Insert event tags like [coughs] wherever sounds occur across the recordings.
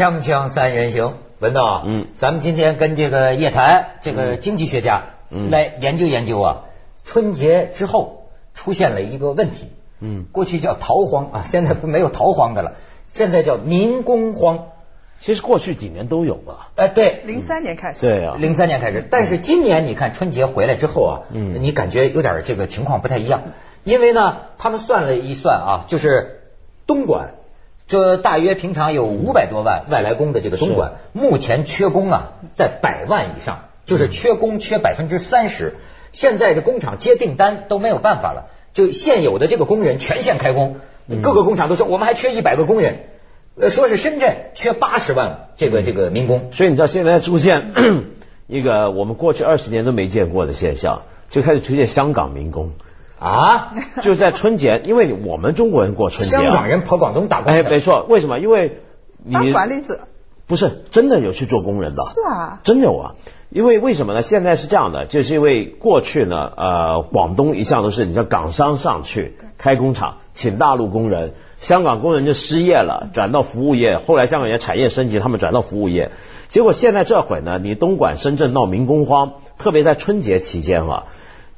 锵锵三人行，文道，嗯。咱们今天跟这个叶檀这个经济学家嗯。来研究研究啊，春节之后出现了一个问题，嗯，过去叫逃荒啊，现在不没有逃荒的了，现在叫民工荒。其实过去几年都有吧。哎，对，零三年开始，对啊，零三年开始，但是今年你看春节回来之后啊，嗯。你感觉有点这个情况不太一样，因为呢，他们算了一算啊，就是东莞，这大约平常有五百多万外来工的这个东莞，目前缺工啊在百万以上，就是缺工缺百分之三十，现在这工厂接订单都没有办法了，就现有的这个工人全线开工，各个工厂都说我们还缺一百个工人。呃，说是深圳缺八十万这个这个民工，所以你知道现在出现 [coughs] 一个我们过去二十年都没见过的现象，就开始出现香港民工，啊，[laughs] 就在春节，因为我们中国人过春节、啊，香港人跑广东打工哎，没错，为什么？因为你当管理者不是真的有去做工人的，是啊，真有啊。因为为什么呢？现在是这样的，就是因为过去呢，呃，广东一向都是你像港商上去开工厂，请大陆工人，香港工人就失业了，转到服务业。后来香港人产业升级，他们转到服务业。结果现在这会呢，你东莞、深圳闹民工荒，特别在春节期间了。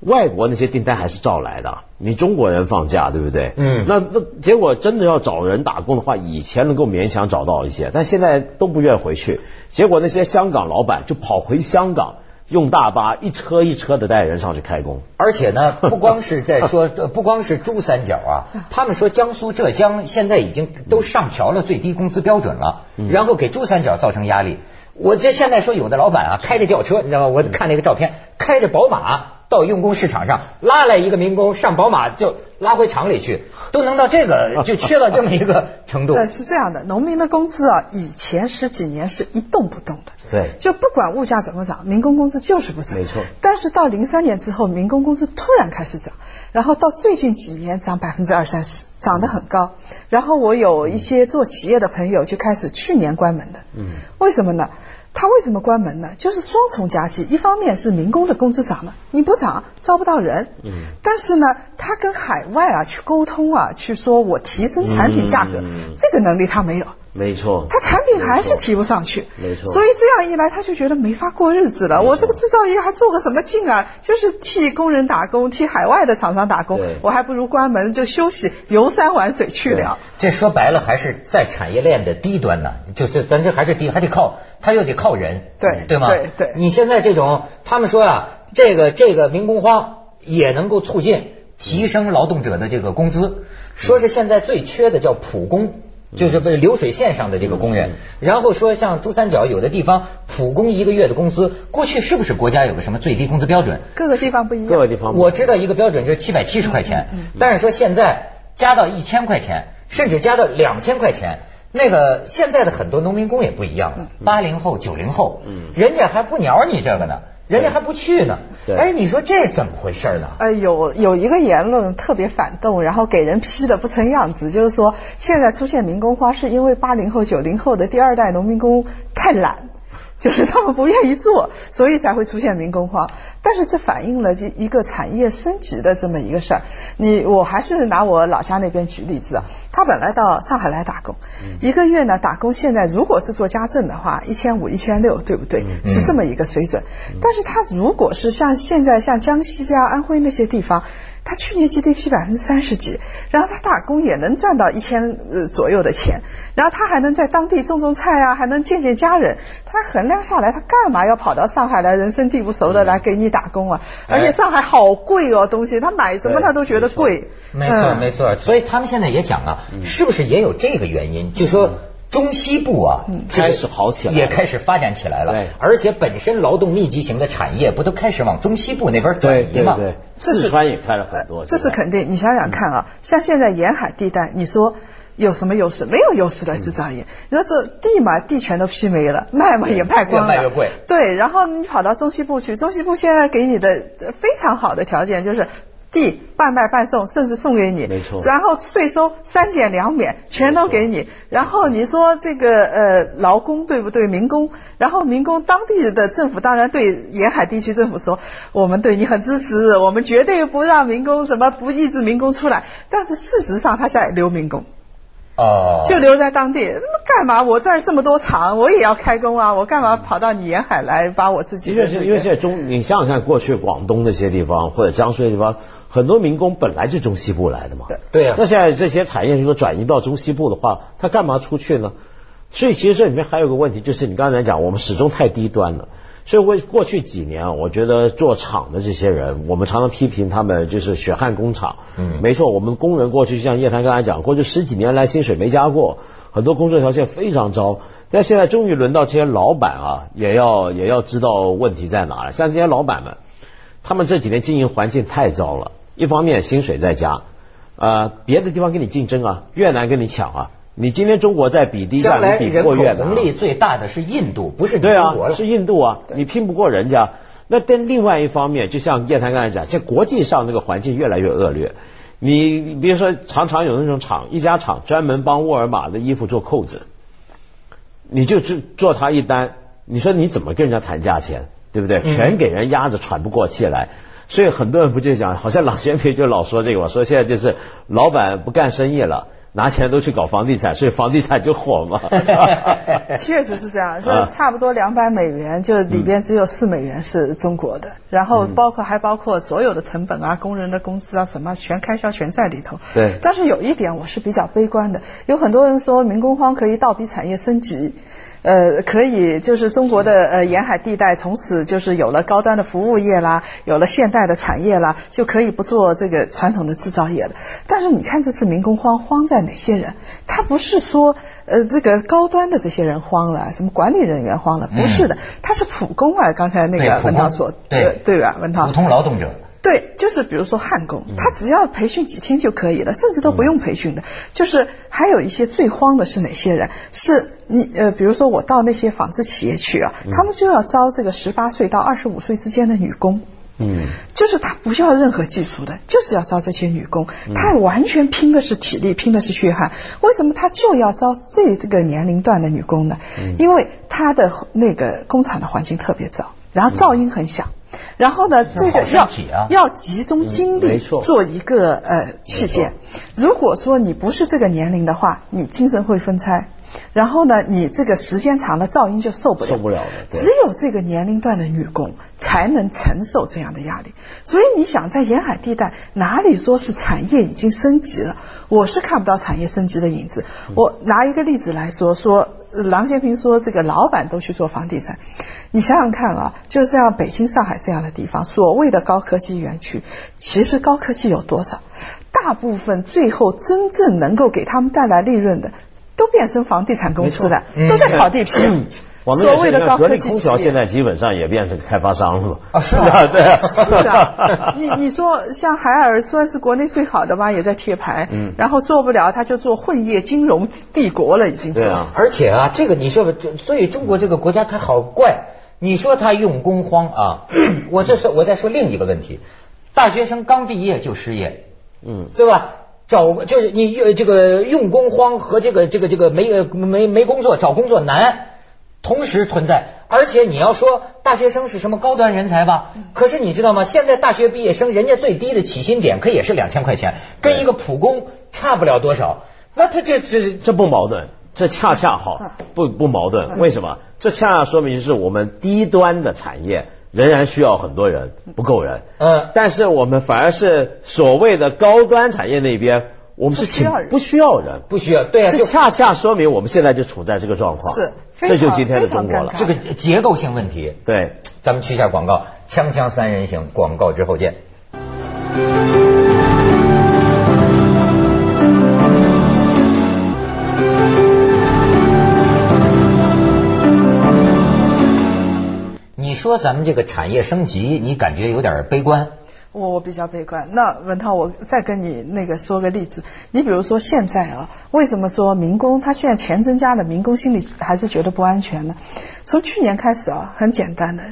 外国那些订单还是照来的，你中国人放假对不对？嗯那那结果真的要找人打工的话，以前能够勉强找到一些，但现在都不愿回去。结果那些香港老板就跑回香港，用大巴一车一车的带人上去开工。而且呢，不光是在说，[laughs] 呃不光是珠三角啊，他们说江苏、浙江现在已经都上调了最低工资标准了，然后给珠三角造成压力。我这现在说有的老板啊，开着轿车，你知道吗？我看那个照片，开着宝马到用工市场上拉来一个民工上宝马就拉回厂里去，都能到这个 [laughs] 就缺到这么一个程度。呃，是这样的，农民的工资啊，以前十几年是一动不动的，对就不管物价怎么涨，民工工资就是不涨。没错但是到零三年之后，民工工资突然开始涨，然后到最近几年涨百分之二三十，涨得很高。然后我有一些做企业的朋友就开始去年关门的，嗯，为什么呢？他为什么关门呢？就是双重夹击，一方面是民工的工资涨了，你不涨招不到人，嗯，但是呢，他跟海外啊去沟通啊，去说我提升产品价格，嗯这个能力他没有。没错，他产品还是提不上去，没错所以这样一来，他就觉得没法过日子了。我这个制造业还做个什么劲啊？就是替工人打工，替海外的厂商打工，我还不如关门就休息，游山玩水去了。这说白了还是在产业链的低端呢，就是咱这还是低，还得靠他又得靠人，对对吗？对对你现在这种，他们说啊，这个这个民工荒也能够促进提升劳动者的这个工资，说是现在最缺的叫普工。就是被流水线上的这个工人，然后说像珠三角有的地方普工一个月的工资，过去是不是国家有个什么最低工资标准？各个地方不一样，各个地方我知道一个标准就是七百七十块钱，但是说现在加到一千块钱，甚至加到两千块钱。那个现在的很多农民工也不一样了，八零后、九零后，人家还不鸟你这个呢，人家还不去呢。对哎，你说这怎么回事呢？哎，有有一个言论特别反动，然后给人批的不成样子，就是说现在出现民工荒，是因为八零后、九零后的第二代农民工太懒。就是他们不愿意做，所以才会出现民工荒。但是这反映了这一个产业升级的这么一个事儿。你我还是拿我老家那边举例子啊，他本来到上海来打工，一个月呢打工，现在如果是做家政的话，一千五、一千六，对不对？是这么一个水准。但是他如果是像现在像江西啊、安徽那些地方，他去年 GDP 百分之三十几，然后他打工也能赚到一千呃左右的钱，然后他还能在当地种种菜啊，还能见见家人。他衡量下来，他干嘛要跑到上海来，人生地不熟的来给你打工啊？而且上海好贵哦，东西他买什么他都觉得贵。没错，嗯没错。所以他们现在也讲啊，是不是也有这个原因？就说中西部啊，开始好起来也开始发展起来了对。而且本身劳动密集型的产业不都开始往中西部那边转移吗？对，这是四川也开了很多，这是肯定。你想想看啊，像现在沿海地带，你说。有什么优势？没有优势的制造业。你说这地嘛，地全都批没了，卖嘛也卖光了，越卖越贵对，然后你跑到中西部去，中西部现在给你的呃非常好的条件就是。地半卖半送，甚至送给你，没错然后税收三减两免，全都给你。然后你说这个呃劳工对不对？民工，然后民工当地的政府当然对沿海地区政府说，我们对你很支持，我们绝对不让民工什么不抑制民工出来。但是事实上他在留民工。哦，就留在当地。那么干嘛？我这儿这么多厂，我也要开工啊！我干嘛跑到你沿海来把我自己的、这个？因为因为现在中，你想想看，过去广东那些地方或者江苏的地方，很多民工本来就中西部来的嘛。对对呀那现在这些产业如果转移到中西部的话，他干嘛出去呢？所以其实这里面还有个问题，就是你刚才讲，我们始终太低端了。所以为过去几年啊，我觉得做厂的这些人，我们常常批评他们就是血汗工厂。嗯没错，我们工人过去像叶檀刚才讲，过去十几年来薪水没加过，很多工作条件非常糟。但现在终于轮到这些老板啊，也要也要知道问题在哪了。像这些老板们，他们这几年经营环境太糟了，一方面薪水在加，呃，别的地方跟你竞争啊，越南跟你抢啊。你今天中国在比低价，来你比人口不过越南啊。红利最大的是印度，不是你对啊中国，了。是印度啊，你拼不过人家。那但另外一方面，就像叶檀刚才讲，这国际上那个环境越来越恶劣。你你比如说，常常有那种厂，一家厂专门帮沃尔玛的衣服做扣子，你就只做他一单，你说你怎么跟人家谈价钱，对不对？嗯全给人压着喘不过气来。所以很多人不就讲，好像老先辈就老说这个嘛，说现在就是老板不干生意了，拿钱都去搞房地产，所以房地产就火嘛。[laughs] 确实是这样，啊就差不多两百美元，就里边只有四美元是中国的，然后包括还包括所有的成本啊、工人的工资啊什么，全开销全在里头。对但是有一点我是比较悲观的，有很多人说民工荒可以倒逼产业升级。呃，可以，就是中国的呃沿海地带从此就是有了高端的服务业啦，有了现代的产业啦，就可以不做这个传统的制造业了。但是你看这次民工荒荒在哪些人？他不是说呃这个高端的这些人荒了，什么管理人员荒了，不是的，他是普工啊。刚才那个文涛说，对呃对吧？文涛，普通劳动者。对，就是比如说焊工，他只要培训几天就可以了，甚至都不用培训的。就是还有一些最慌的是哪些人？是你呃，比如说我到那些纺织企业去啊，他们就要招这个十八岁到二十五岁之间的女工。嗯，就是他不要任何技术的，就是要招这些女工，他完全拼的是体力，拼的是血汗。为什么他就要招这这个年龄段的女工呢？因为他的那个工厂的环境特别糟，然后噪音很响。然后呢，这个要啊。要集中精力做一个呃器件。如果说你不是这个年龄的话，你精神会分拆，然后呢，你这个时间长了噪音就受不了，受不了了只有这个年龄段的女工才能承受这样的压力。所以你想，在沿海地带，哪里说是产业已经升级了？我是看不到产业升级的影子。我拿一个例子来说，说呃郎咸平说这个老板都去做房地产，你想想看啊，就像北京、上海这样的地方，所谓的高科技园区，其实高科技有多少？大部分最后真正能够给他们带来利润的，都变成房地产公司了，都在炒地皮。[clears throat] 我们所谓的高科技企空调现。在基本上也变成开发商了嘛。啊是的 [laughs] 是的，[laughs] 你你说像海尔算是国内最好的吧，也在贴牌，嗯然后做不了，他就做混业金融帝国了，已经做。对啊而且啊，这个你说所以中国这个国家它好怪。你说它用工荒啊，[clears throat] 我这是我在说另一个问题，大学生刚毕业就失业，嗯，对吧？找就是你用这个用工荒和这个这个这个没呃没没工作找工作难同时存在，而且你要说大学生是什么高端人才吧，可是你知道吗？现在大学毕业生人家最低的起薪点可也是两千块钱，跟一个普工差不了多少。那他这这这不矛盾，这恰恰好不不矛盾。为什么？这恰恰说明是我们低端的产业仍然需要很多人，不够人。嗯但是我们反而是所谓的高端产业那边，我们是请不需要人不需要人。不需要对啊，就这恰恰说明我们现在就处在这个状况，是这就今天的中国了。这个结构性问题。对，咱们去一下广告，锵锵三人行，广告之后见。说咱们这个产业升级，你感觉有点悲观？我我比较悲观。那文涛，我再跟你那个说个例子，你比如说现在啊，为什么说民工他现在钱增加了，民工心里还是觉得不安全呢？从去年开始啊，很简单的，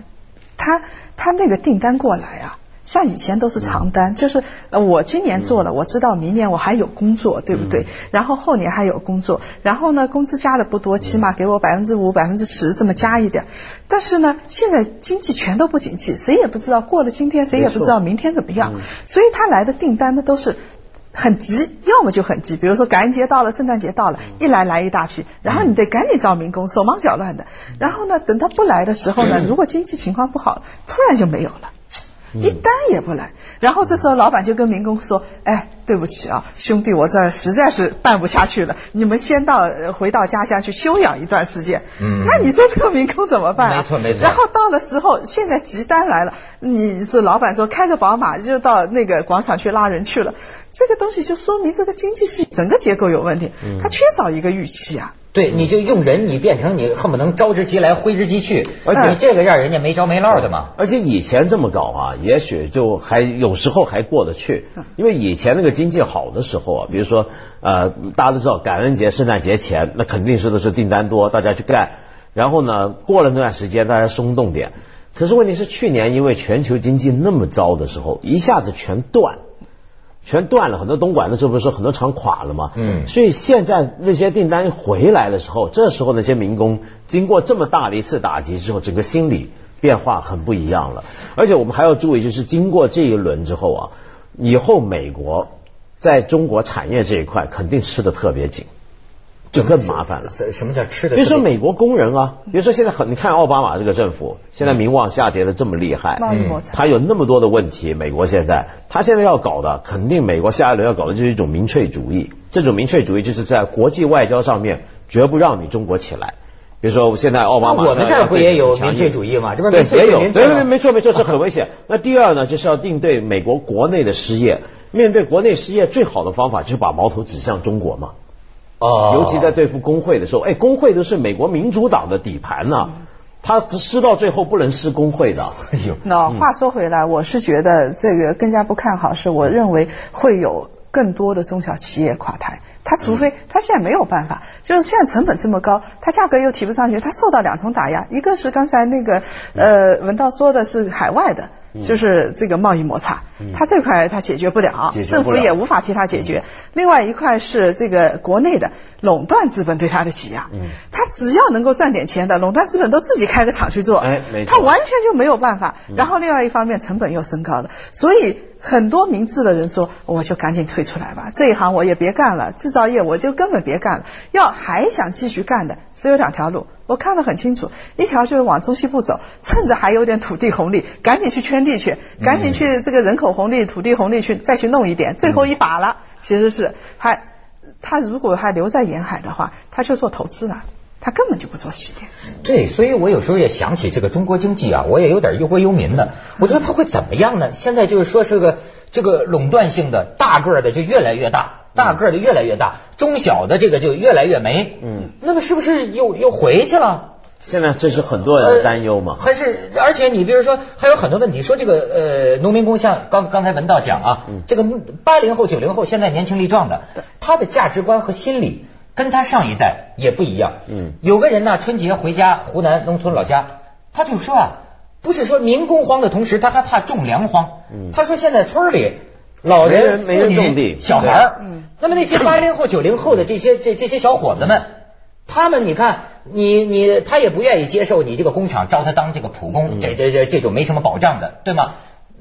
他他那个订单过来啊。像以前都是长单，就是呃，我今年做了，我知道明年我还有工作，对不对？然后后年还有工作，然后呢，工资加的不多，起码给我百分之五、百分之十这么加一点。但是呢，现在经济全都不景气，谁也不知道过了今天，谁也不知道明天怎么样，所以他来的订单呢都是很急，要么就很急，比如说感恩节到了，圣诞节到了，一来来一大批，然后你得赶紧招民工，手忙脚乱的。然后呢，等他不来的时候呢，如果经济情况不好，突然就没有了。一单也不来，然后这时候老板就跟民工说：“哎，对不起啊，兄弟，我这儿实在是办不下去了，你们先到呃回到家乡去休养一段时间。”嗯那你说这个民工怎么办啊？没错没错然后到了时候，现在急单来了，你是老板说开着宝马就到那个广场去拉人去了，这个东西就说明这个经济是整个结构有问题，它缺少一个预期啊。对，你就用人，你变成你恨不能招之即来，挥之即去，而且这个让人家没着没落的嘛。而且以前这么搞啊，也许就还有时候还过得去，因为以前那个经济好的时候啊，比如说呃，大家都知道感恩节、圣诞节前，那肯定是都是订单多，大家去干。然后呢，过了那段时间，大家松动点。可是问题是，去年因为全球经济那么糟的时候，一下子全断。全断了，很多东莞的时候不是说很多厂垮了吗？嗯所以现在那些订单回来的时候，这时候那些民工经过这么大的一次打击之后，整个心理变化很不一样了。而且我们还要注意，就是经过这一轮之后啊，以后美国在中国产业这一块肯定吃的特别紧，就更麻烦了。什什么叫吃的？比如说美国工人啊，比如说现在很，你看奥巴马这个政府现在名望下跌的这么厉害，贸易摩擦他有那么多的问题，美国现在他现在要搞的，肯定美国下一轮要搞的就是一种民粹主义。这种民粹主义就是在国际外交上面绝不让你中国起来。比如说现在奥巴马，我们这儿不也有民粹主义吗？这不是对民粹也有，对对没错没错，这很危险。那第二呢，就是要应对美国国内的失业。面对国内失业，最好的方法就是把矛头指向中国嘛。哦，尤其在对付工会的时候，哎，工会都是美国民主党的底盘呢、他失到最后不能失工会的。哎呦，那话说回来，我是觉得这个更加不看好，是我认为会有更多的中小企业垮台。他除非他现在没有办法，就是现在成本这么高，他价格又提不上去，他受到两重打压。一个是刚才那个呃文道说的是海外的，就是这个贸易摩擦，它这块它解决不了，政府也无法替它解决。另外一块是这个国内的垄断资本对它的挤压，它只要能够赚点钱的，垄断资本都自己开个厂去做，它完全就没有办法。然后另外一方面成本又升高了，所以很多明智的人说，我就赶紧退出来吧，这一行我也别干了，制造业我就根本别干了。要还想继续干的，只有两条路。我看得很清楚，一条就是往中西部走，趁着还有点土地红利，赶紧去圈地去，赶紧去这个人口红利、土地红利去再去弄一点，最后一把了。其实是还他如果还留在沿海的话，他就做投资了，他根本就不做企业。对，所以我有时候也想起这个中国经济啊，我也有点忧国忧民的。[laughs] 我觉得他会怎么样呢？现在就是说是个这个垄断性的，大个儿的就越来越大，大个儿的越来越大，中小的这个就越来越没。嗯，那么是不是又又回去了？现在这是很多人的担忧嘛。还是而且你比如说还有很多问题，说这个呃农民工像刚刚才文道讲啊，这个八零后九零后现在年轻力壮的，他的价值观和心理跟他上一代也不一样。嗯，有个人呢春节回家湖南农村老家，他就说啊，不是说民工荒的同时，他还怕种粮荒。嗯他说现在村里老没人人没人种地小孩儿嗯那么那些八零后九零后的这些这这些小伙子们。他们你看，你你他也不愿意接受你这个工厂招他当这个普工，嗯这这这这种没什么保障的，对吗？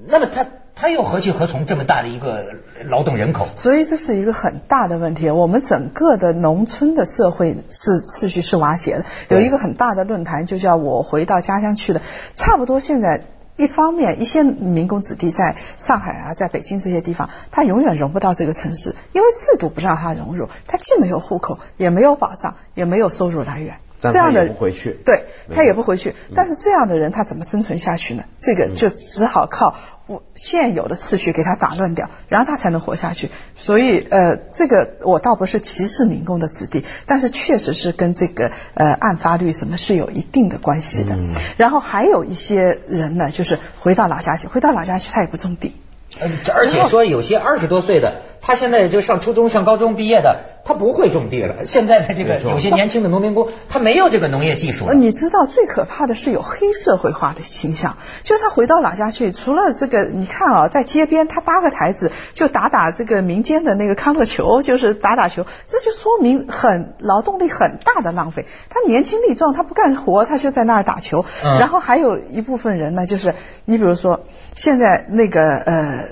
那么他他又何去何从？这么大的一个劳动人口，所以这是一个很大的问题。我们整个的农村的社会是秩序是瓦解的。有一个很大的论坛，就叫我回到家乡去的。差不多现在。一方面，一些民工子弟在上海啊，在北京这些地方，他永远融不到这个城市，因为制度不让他融入，他既没有户口，也没有保障，也没有收入来源。但这样的他也不回去对他也不回去。但是这样的人他怎么生存下去呢？这个就只好靠我现有的秩序给他打乱掉，然后他才能活下去。所以呃，这个我倒不是歧视民工的子弟，但是确实是跟这个呃案发率什么是有一定的关系的。然后还有一些人呢，就是回到老家去，回到老家去他也不种地。呃而且说有些二十多岁的，他现在就上初中、上高中毕业的，他不会种地了。现在的这个有些年轻的农民工，他没有这个农业技术。你知道最可怕的是有黑社会化的倾向，就是他回到老家去，除了这个，你看啊，在街边他搭个台子就打打这个民间的那个康乐球，就是打打球，这就说明很劳动力很大的浪费。他年轻力壮，他不干活，他就在那儿打球。嗯然后还有一部分人呢，就是你比如说现在那个呃。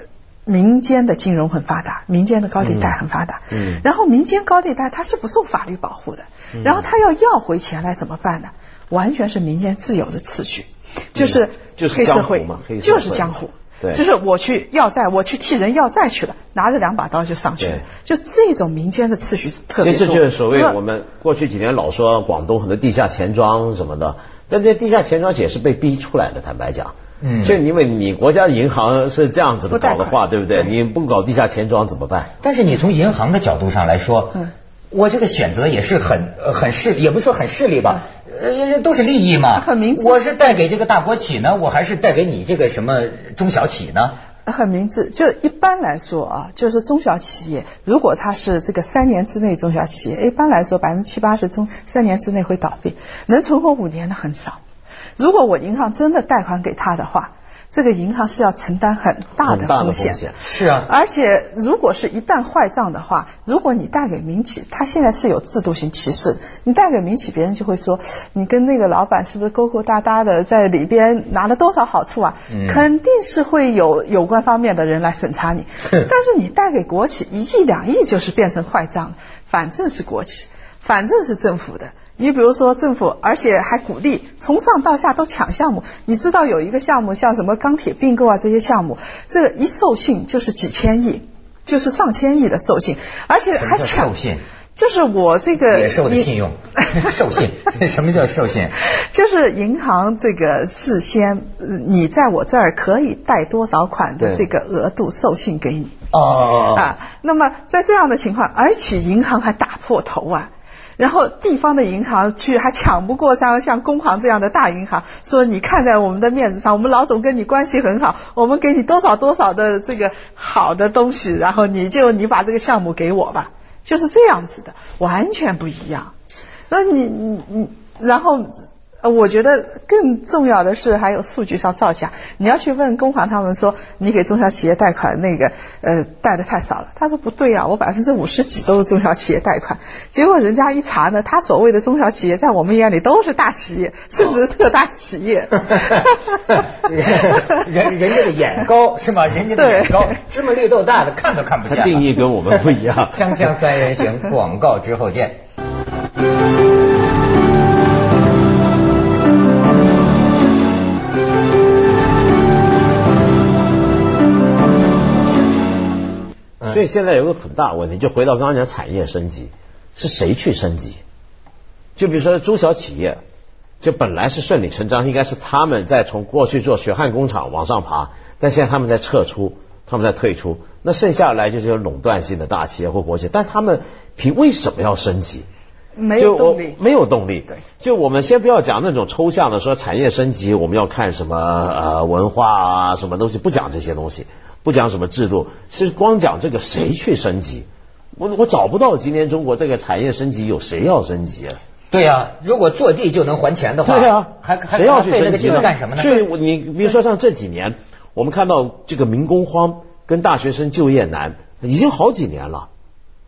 民间的金融很发达，民间的高利贷很发达，嗯然后民间高利贷它是不受法律保护的，嗯然后他要要回钱来怎么办呢？完全是民间自由的次序，就是嗯就是黑社会江湖嘛黑社会就是江湖。对就是我去要债，我去替人要债去了，拿着两把刀就上去了对，就这种民间的次序特别多这。就是所谓我们过去几年老说广东很多地下钱庄什么的，但这地下钱庄也是被逼出来的，坦白讲。嗯所以因为你国家银行是这样子的搞的话，对不对？你不搞地下钱庄怎么办？但是你从银行的角度上来说，嗯我这个选择也是很呃很势，也不是说很势利吧，呃，都是利益嘛。很明智我是带给这个大国企呢，我还是带给你这个什么中小企呢？很明智，就一般来说啊，就是中小企业，如果它是这个三年之内中小企业，一般来说百分之七八十中三年之内会倒闭，能存活五年的很少。如果我银行真的贷款给他的话，这个银行是要承担很大的风险。风险是啊，而且，如果是一旦坏账的话，如果你贷给民企，它现在是有制度性歧视。你贷给民企，别人就会说，你跟那个老板是不是勾勾搭搭的，在里边拿了多少好处啊？嗯肯定是会有有关方面的人来审查你。[laughs] 但是你贷给国企一亿两亿，就是变成坏账了，反正是国企，反正是政府的。你比如说政府，而且还鼓励从上到下都抢项目。你知道有一个项目，像什么钢铁并购啊这些项目，这个一授信就是几千亿，就是上千亿的授信，而且还抢授信？就是我这个野兽的信用，[laughs] 授信，[laughs] 什么叫授信？就是银行这个事先，呃你在我这儿可以贷多少款的这个额度授信给你哦，啊。那么在这样的情况，而且银行还打破头啊。然后地方的银行去还抢不过像像工行这样的大银行，说你看在我们的面子上，我们老总跟你关系很好，我们给你多少多少的这个好的东西，然后你就你把这个项目给我吧，就是这样子的，完全不一样。那你你你，然后，我觉得更重要的是还有数据上造假。你要去问工行他们说，你给中小企业贷款那个呃贷的太少了，他说不对啊，我百分之五十几都是中小企业贷款。结果人家一查呢，他所谓的中小企业在我们眼里都是大企业，甚至是特大企业。[laughs] 人人家的眼高是吗？人家的眼高，芝麻绿豆大的看都看不见定义跟我们不一样。[laughs] 锵锵三人行，广告之后见。所以现在有个很大的问题，就回到刚刚讲产业升级，是谁去升级？就比如说中小企业，就本来是顺理成章，应该是他们在从过去做血汗工厂往上爬，但现在他们在撤出，他们在退出，那剩下来就是垄断性的大企业或国企，但他们凭为什么要升级？没我有动力。没有动力。对，就我们先不要讲那种抽象的，说产业升级我们要看什么呃文化啊，什么东西，不讲这些东西，不讲什么制度，是光讲这个谁去升级。我我找不到今天中国这个产业升级有谁要升级啊？对呀、如果坐地就能还钱的话，对啊，还还谁要去那个升级呢？劲干什么呢？所以你比如说像这几年，我们看到这个民工荒跟大学生就业难，已经好几年了，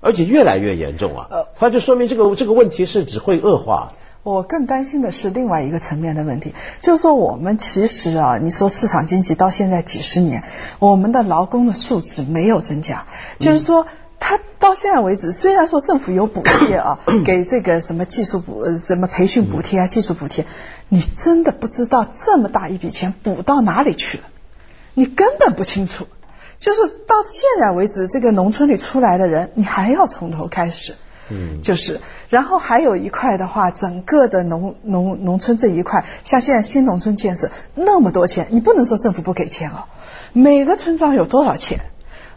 而且越来越严重啊呃。它就说明这个这个问题是只会恶化。我更担心的是另外一个层面的问题，就是说我们其实啊，你说市场经济到现在几十年，我们的劳工的素质没有增加，就是说。他到现在为止，虽然说政府有补贴啊，[coughs] 给这个什么技术补、呃什么培训补贴啊、技术补贴，你真的不知道这么大一笔钱补到哪里去了，你根本不清楚。就是到现在为止，这个农村里出来的人，你还要从头开始。嗯就是，然后还有一块的话，整个的农农农村这一块，像现在新农村建设那么多钱，你不能说政府不给钱啊。每个村庄有多少钱？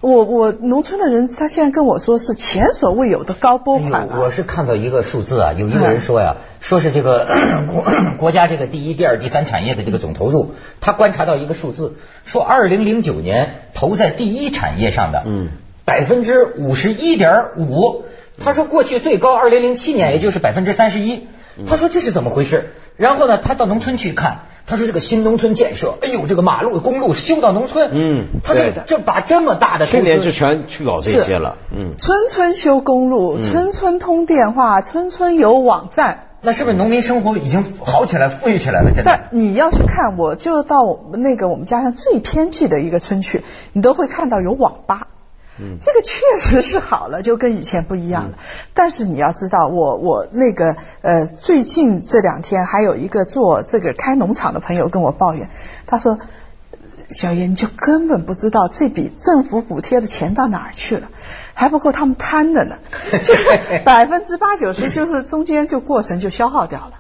我我农村的人，他现在跟我说是前所未有的高拨哎款、我是看到一个数字啊，有一个人说呀，说是这个 [coughs] 国 [coughs] 国家这个第一、第二、第三产业的这个总投入，他观察到一个数字，说二零零九年投在第一产业上的，嗯，百分之五十一点五。他说过去最高二零零七年也就是百分之三十一。他说这是怎么回事？然后呢，他到农村去看，他说这个新农村建设，哎呦，这个马路、公路修到农村，嗯他说对的这把这么大的投资去年就全去搞这些了，嗯。村村修公路，村村通电话，村村有网站。那是不是农民生活已经好起来、富裕起来了？现在但你要去看，我就到我们那个我们家乡最偏僻的一个村去，你都会看到有网吧。嗯这个确实是好了，就跟以前不一样了。但是你要知道，我我那个呃，最近这两天还有一个做这个开农场的朋友跟我抱怨，他说。小叶，你就根本不知道这笔政府补贴的钱到哪儿去了，还不够他们贪的呢。就是 [laughs] 百分之八九十，就是中间就过程就消耗掉了。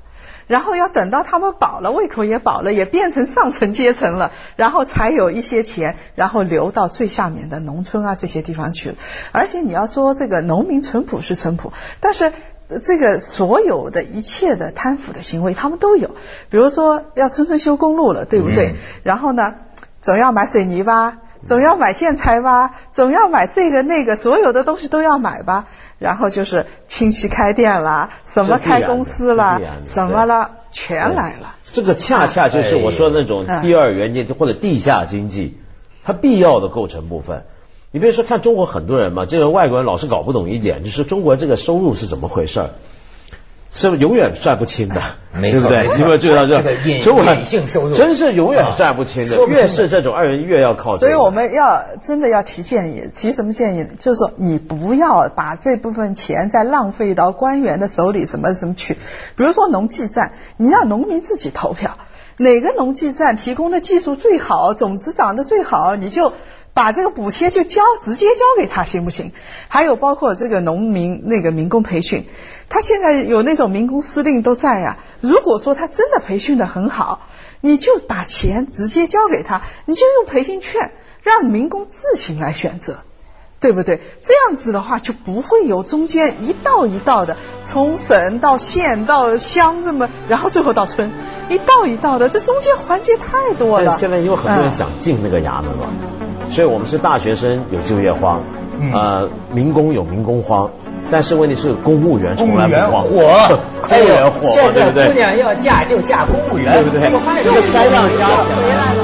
然后要等到他们饱了，胃口也饱了，也变成上层阶层了，然后才有一些钱，然后流到最下面的农村啊这些地方去了。而且你要说这个农民淳朴是淳朴，但是呃这个所有的一切的贪腐的行为，他们都有。比如说要村村修公路了，对不对？嗯然后呢，总要买水泥吧，总要买建材吧，总要买这个那个，所有的东西都要买吧。然后就是亲戚开店啦，什么开公司啦什么了，全来了。这个恰恰就是我说的那种哎第二元经济或者地下经济，它必要的构成部分。你比如说看中国很多人嘛，这个外国人老是搞不懂一点，就是中国这个收入是怎么回事儿，是不是永远算不清的？[laughs] 没对不对？错没错你有没有注意到这个隐隐性收入真是永远算不清的，啊说不清的越是这种二人越要靠。所以我们要真的要提建议，提什么建议呢？就是说，你不要把这部分钱再浪费到官员的手里，什么什么去。比如说农技站，你让农民自己投票，哪个农技站提供的技术最好，种子长得最好，你就。把这个补贴就交直接交给他行不行？还有包括这个农民那个民工培训，他现在有那种民工司令都在呀、如果说他真的培训的很好，你就把钱直接交给他，你就用培训券让民工自行来选择。对不对？这样子的话就不会有中间一道一道的，从省到县到乡这么，然后最后到村，一道一道的，这中间环节太多了。现在有很多人嗯想进那个衙门了，所以我们是大学生有就业荒呃民工有民工荒但是问题是公务员从来不慌公务员火 [laughs] 现在姑娘要嫁就嫁公务员对不对？又三样加起来